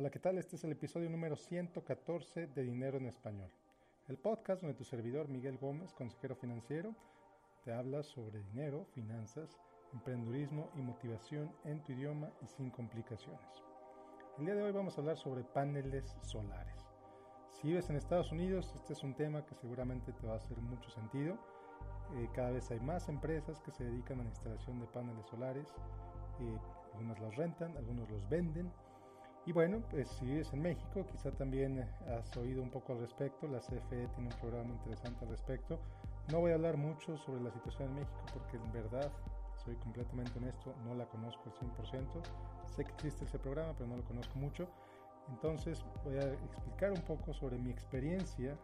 Hola, ¿qué tal? Este es el episodio número 114 de Dinero en Español, el podcast donde tu servidor Miguel Gómez, consejero financiero, te habla sobre dinero, finanzas, emprendurismo y motivación en tu idioma y sin complicaciones. El día de hoy vamos a hablar sobre paneles solares. Si vives en Estados Unidos, este es un tema que seguramente te va a hacer mucho sentido. Eh, cada vez hay más empresas que se dedican a la instalación de paneles solares. Eh, algunas los rentan, algunos los venden y bueno, pues si vives en México, quizá también eh, has oído un poco al respecto, la CFE tiene un programa interesante al respecto. No voy a hablar mucho sobre la situación en México porque en verdad, soy completamente honesto, no la conozco al 100%. Sé que existe ese programa, pero no lo conozco mucho. Entonces voy a explicar un poco sobre mi experiencia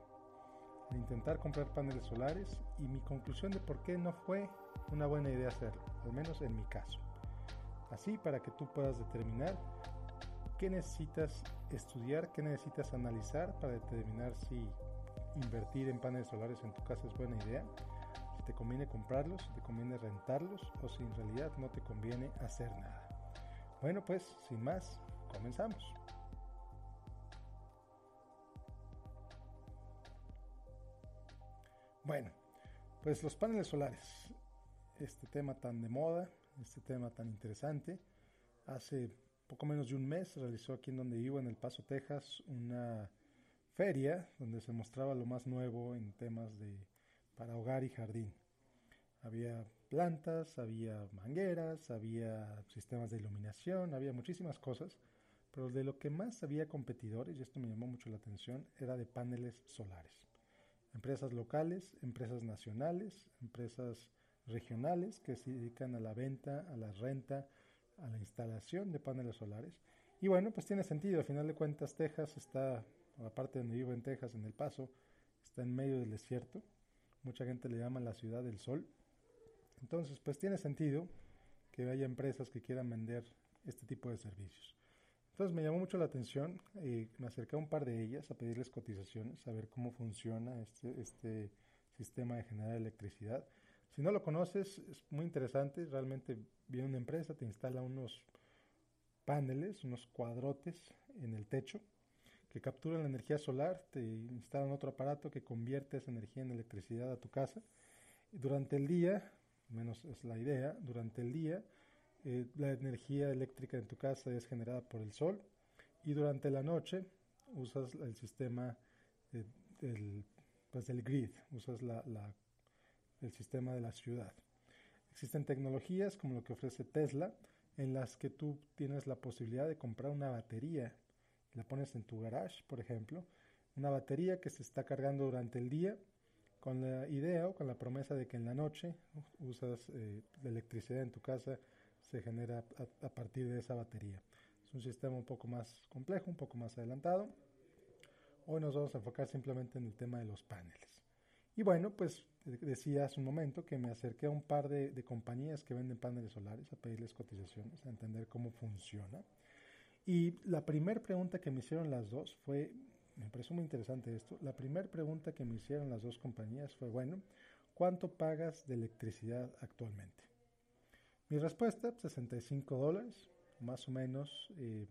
de intentar comprar paneles solares y mi conclusión de por qué no fue una buena idea hacerlo, al menos en mi caso. Así para que tú puedas determinar qué necesitas estudiar, qué necesitas analizar para determinar si invertir en paneles solares en tu casa es buena idea, si te conviene comprarlos, si te conviene rentarlos o si en realidad no te conviene hacer nada. Bueno, pues sin más, comenzamos. Bueno, pues los paneles solares, este tema tan de moda, este tema tan interesante, hace poco menos de un mes realizó aquí en donde vivo, en El Paso, Texas, una feria donde se mostraba lo más nuevo en temas de para hogar y jardín. Había plantas, había mangueras, había sistemas de iluminación, había muchísimas cosas, pero de lo que más había competidores, y esto me llamó mucho la atención, era de paneles solares. Empresas locales, empresas nacionales, empresas regionales que se dedican a la venta, a la renta, a la instalación de paneles solares. Y bueno, pues tiene sentido, al final de cuentas Texas está, aparte donde vivo en Texas, en El Paso, está en medio del desierto. Mucha gente le llama la ciudad del sol. Entonces, pues tiene sentido que haya empresas que quieran vender este tipo de servicios. Entonces me llamó mucho la atención, y me acerqué a un par de ellas a pedirles cotizaciones, a ver cómo funciona este, este sistema de generar electricidad. Si no lo conoces, es muy interesante. Realmente viene una empresa, te instala unos paneles, unos cuadrotes en el techo que capturan la energía solar, te instalan otro aparato que convierte esa energía en electricidad a tu casa. Durante el día, menos es la idea, durante el día eh, la energía eléctrica en tu casa es generada por el sol y durante la noche usas el sistema eh, del, pues del grid, usas la el sistema de la ciudad. Existen tecnologías como lo que ofrece Tesla, en las que tú tienes la posibilidad de comprar una batería, la pones en tu garage, por ejemplo, una batería que se está cargando durante el día con la idea o con la promesa de que en la noche usas eh, la electricidad en tu casa se genera a, a, partir de esa batería. Es un sistema un poco más complejo, un poco más adelantado. Hoy nos vamos a enfocar simplemente en el tema de los paneles. Y bueno, pues decía hace un momento que me acerqué a un par de, compañías que venden paneles solares a pedirles cotizaciones, a entender cómo funciona. Y la primera pregunta que me hicieron las dos fue, me pareció muy interesante esto, la primera pregunta que me hicieron las dos compañías fue, bueno, ¿cuánto pagas de electricidad actualmente? Mi respuesta, 65 dólares, más o menos, eh,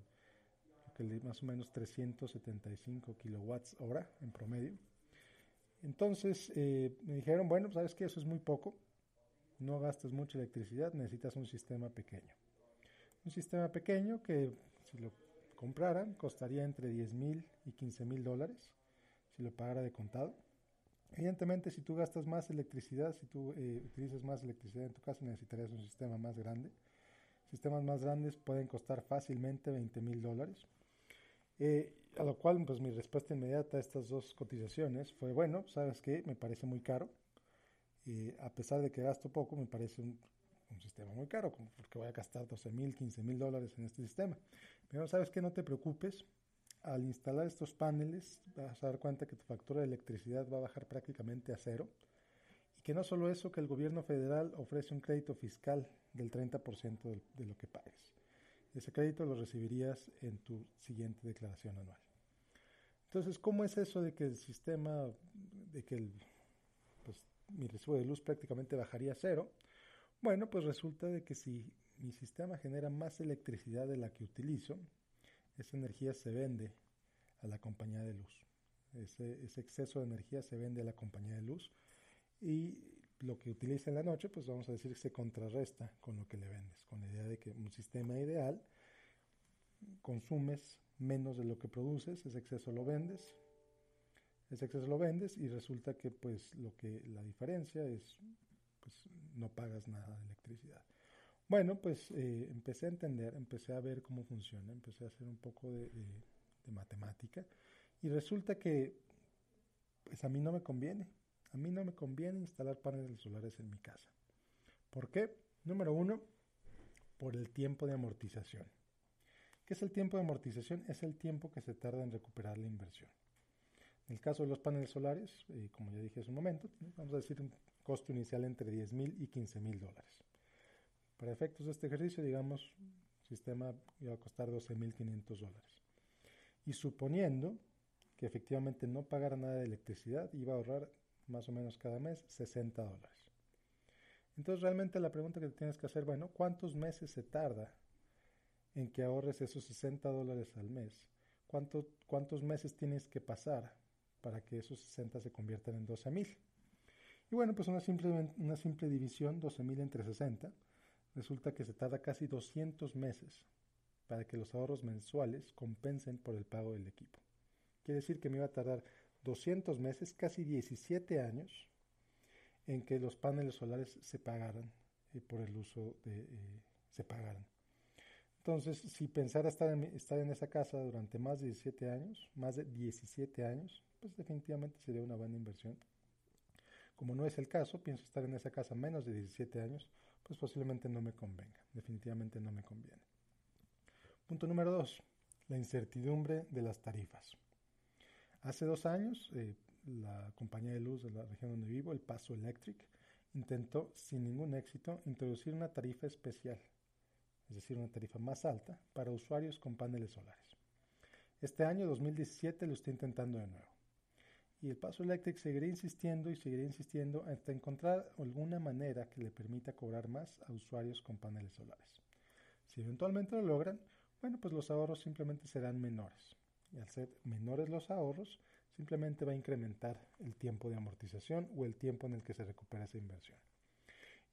más o menos 375 kilowatts hora en promedio. Entonces eh, me dijeron, bueno, sabes que eso es muy poco, no gastas mucha electricidad, necesitas un sistema pequeño. Un sistema pequeño que si lo compraran costaría entre 10 mil y 15 mil dólares, si lo pagara de contado. Evidentemente, si tú gastas más electricidad, si tú eh, utilizas más electricidad en tu casa, necesitarías un sistema más grande. Sistemas más grandes pueden costar fácilmente 20 mil dólares. Eh, a lo cual, pues mi respuesta inmediata a estas dos cotizaciones fue, bueno, ¿sabes qué? Me parece muy caro. Y a pesar de que gasto poco, me parece un, sistema muy caro, porque voy a gastar 12 mil, 15 mil dólares en este sistema. Pero ¿sabes qué? No te preocupes. Al instalar estos paneles, vas a dar cuenta que tu factura de electricidad va a bajar prácticamente a cero. Y que no solo eso, que el gobierno federal ofrece un crédito fiscal del 30% de, de lo que pagues. Ese crédito lo recibirías en tu siguiente declaración anual. Entonces, ¿cómo es eso de que el sistema, de que el, pues, mi recibo de luz prácticamente bajaría a cero? Bueno, pues resulta de que si mi sistema genera más electricidad de la que utilizo, esa energía se vende a la compañía de luz. Ese, ese, exceso de energía se vende a la compañía de luz y lo que utiliza en la noche, pues vamos a decir que se contrarresta con lo que le vendes, con la idea de que un sistema ideal consumes menos de lo que produces, ese exceso lo vendes, ese exceso lo vendes y resulta que pues lo que la diferencia es pues no pagas nada de electricidad. Bueno, pues eh, empecé a entender, empecé a ver cómo funciona, empecé a hacer un poco de, de matemática y resulta que pues a mí no me conviene, a mí no me conviene instalar paneles solares en mi casa. ¿Por qué? Número uno, por el tiempo de amortización. ¿Qué es el tiempo de amortización? Es el tiempo que se tarda en recuperar la inversión. En el caso de los paneles solares, eh, como ya dije hace un momento, vamos a decir un costo inicial entre 10 mil y 15 mil dólares. Para efectos de este ejercicio, digamos, el sistema iba a costar 12 mil 500 dólares. Y suponiendo que efectivamente no pagara nada de electricidad, iba a ahorrar más o menos cada mes 60 dólares. Entonces realmente la pregunta que tienes que hacer, bueno, ¿cuántos meses se tarda en que ahorres esos 60 dólares al mes, ¿cuántos meses tienes que pasar para que esos 60 se conviertan en 12 mil? Y bueno, pues una simple, una simple división, 12 mil entre 60, resulta que se tarda casi 200 meses para que los ahorros mensuales compensen por el pago del equipo. Quiere decir que me iba a tardar 200 meses, casi 17 años, en que los paneles solares se pagaran y por el uso de... Eh, se pagaran. Entonces, si pensara estar en, estar en esa casa durante más de 17 años, más de 17 años, pues definitivamente sería una buena inversión. Como no es el caso, pienso estar en esa casa menos de 17 años, pues posiblemente no me convenga, definitivamente no me conviene. Punto número 2, la incertidumbre de las tarifas. Hace dos años, eh, la compañía de luz de la región donde vivo, el Paso Electric, intentó sin ningún éxito introducir una tarifa especial es decir, una tarifa más alta, para usuarios con paneles solares. Este año 2017 lo está intentando de nuevo. Y el Paso Electric seguirá insistiendo y seguirá insistiendo hasta encontrar alguna manera que le permita cobrar más a usuarios con paneles solares. Si eventualmente lo logran, bueno, pues los ahorros simplemente serán menores. Y al ser menores los ahorros, simplemente va a incrementar el tiempo de amortización o el tiempo en el que se recupera esa inversión.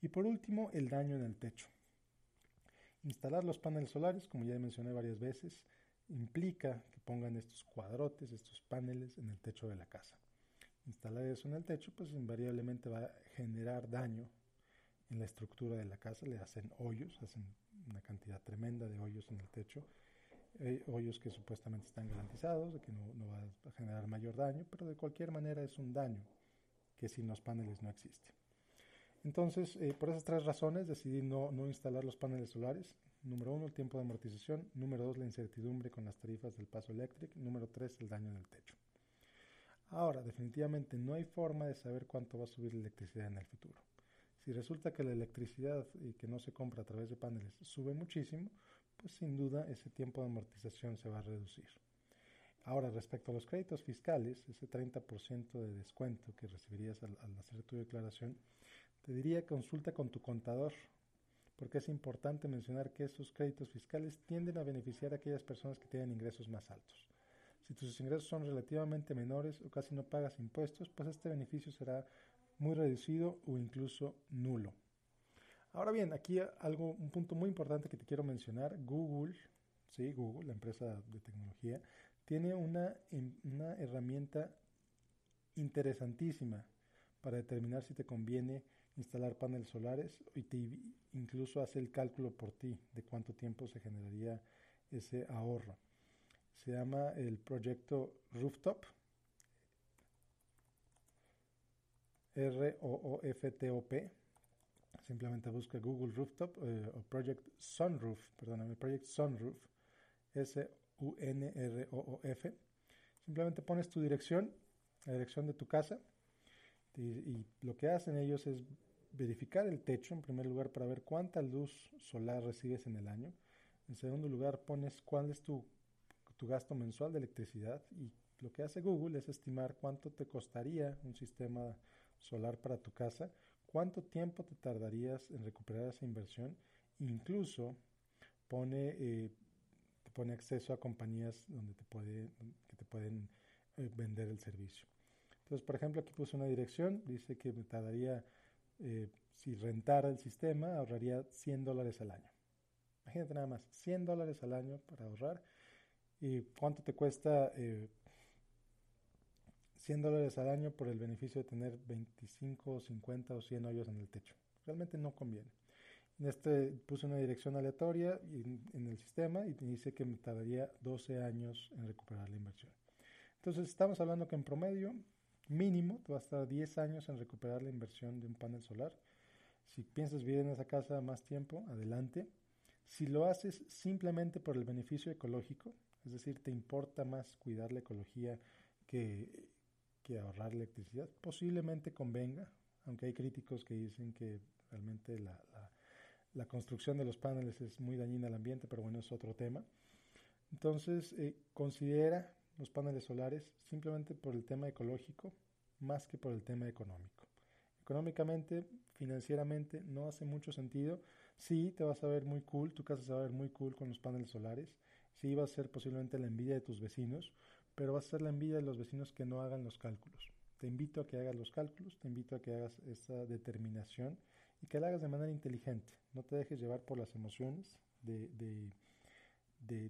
Y por último, el daño en el techo. Instalar los paneles solares, como ya mencioné varias veces, implica que pongan estos cuadrotes, estos paneles en el techo de la casa. Instalar eso en el techo, pues invariablemente va a generar daño en la estructura de la casa, le hacen hoyos, hacen una cantidad tremenda de hoyos en el techo, eh, hoyos que supuestamente están garantizados, de que no, no, va a generar mayor daño, pero de cualquier manera es un daño que sin los paneles no existe. Entonces, eh, por esas tres razones decidí no, no, instalar los paneles solares. Número uno, el tiempo de amortización. Número dos, la incertidumbre con las tarifas del paso eléctrico. Número tres, el daño en el techo. Ahora, definitivamente no hay forma de saber cuánto va a subir la electricidad en el futuro. Si resulta que la electricidad que no se compra a través de paneles sube muchísimo, pues sin duda ese tiempo de amortización se va a reducir. Ahora, respecto a los créditos fiscales, ese 30% de descuento que recibirías al hacer tu declaración, te diría consulta con tu contador, porque es importante mencionar que esos créditos fiscales tienden a beneficiar a aquellas personas que tienen ingresos más altos. Si tus ingresos son relativamente menores o casi no pagas impuestos, pues este beneficio será muy reducido o incluso nulo. Ahora bien, aquí algo, un punto muy importante que te quiero mencionar, Google, sí, Google, la empresa de tecnología, tiene una, una herramienta interesantísima para determinar si te conviene instalar paneles solares y incluso hace el cálculo por ti de cuánto tiempo se generaría ese ahorro. Se llama el proyecto Rooftop, R-O-O-F-T-O-P. Simplemente busca Google Rooftop eh, o Project Sunroof, perdóname, Project Sunroof, S-U-N-R-O-O-F. Simplemente pones tu dirección, la dirección de tu casa, y, lo que hacen ellos es verificar el techo en primer lugar para ver cuánta luz solar recibes en el año. En segundo lugar pones cuál es tu, tu gasto mensual de electricidad y lo que hace Google es estimar cuánto te costaría un sistema solar para tu casa, cuánto tiempo te tardarías en recuperar esa inversión, incluso pone, eh, te pone acceso a compañías donde te puede, que te pueden eh, vender el servicio. Entonces, por ejemplo, aquí puse una dirección, dice que me tardaría, eh, si rentara el sistema, ahorraría 100 dólares al año. Imagínate nada más, 100 dólares al año para ahorrar. ¿Y cuánto te cuesta 100 dólares al año por el beneficio de tener 25, 50 o 100 hoyos en el techo. Realmente no conviene. En este puse una dirección aleatoria en, el sistema y dice que me tardaría 12 años en recuperar la inversión. Entonces estamos hablando que en promedio mínimo te va a estar 10 años en recuperar la inversión de un panel solar. Si piensas vivir en esa casa más tiempo, adelante. Si lo haces simplemente por el beneficio ecológico, es decir, te importa más cuidar la ecología que, que ahorrar electricidad. Posiblemente convenga, aunque hay críticos que dicen que realmente la, la, construcción de los paneles es muy dañina al ambiente, pero bueno, es otro tema. Entonces, eh, considera los paneles solares simplemente por el tema ecológico más que por el tema económico. Económicamente, financieramente, no hace mucho sentido. Sí, te vas a ver muy cool, tu casa se va a ver muy cool con los paneles solares. Sí, va a ser posiblemente la envidia de tus vecinos, pero va a ser la envidia de los vecinos que no hagan los cálculos. Te invito a que hagas los cálculos, te invito a que hagas esa determinación y que la hagas de manera inteligente. No te dejes llevar por las emociones de, de,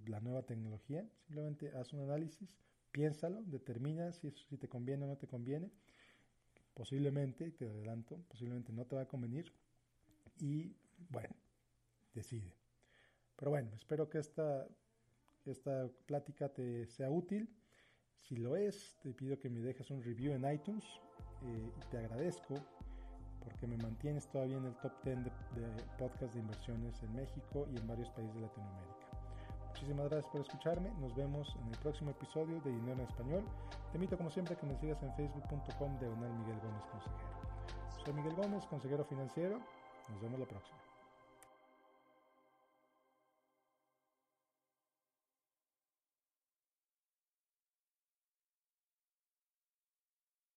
la nueva tecnología. Simplemente haz un análisis, piénsalo, determina si, si te conviene o no te conviene. Posiblemente, te adelanto, posiblemente no te va a convenir. Y bueno, decide. Pero bueno, espero que esta, esta plática te sea útil si lo es, te pido que me dejes un review en iTunes eh, te agradezco porque me mantienes todavía en el top 10 de, de podcast de inversiones en México y en varios países de Latinoamérica. Muchísimas gracias por escucharme. Nos vemos en el próximo episodio de Dinero en Español. Te invito como siempre a que me sigas en facebook.com de Miguel Gómez Consejero. Soy Miguel Gómez, consejero financiero. Nos vemos la próxima.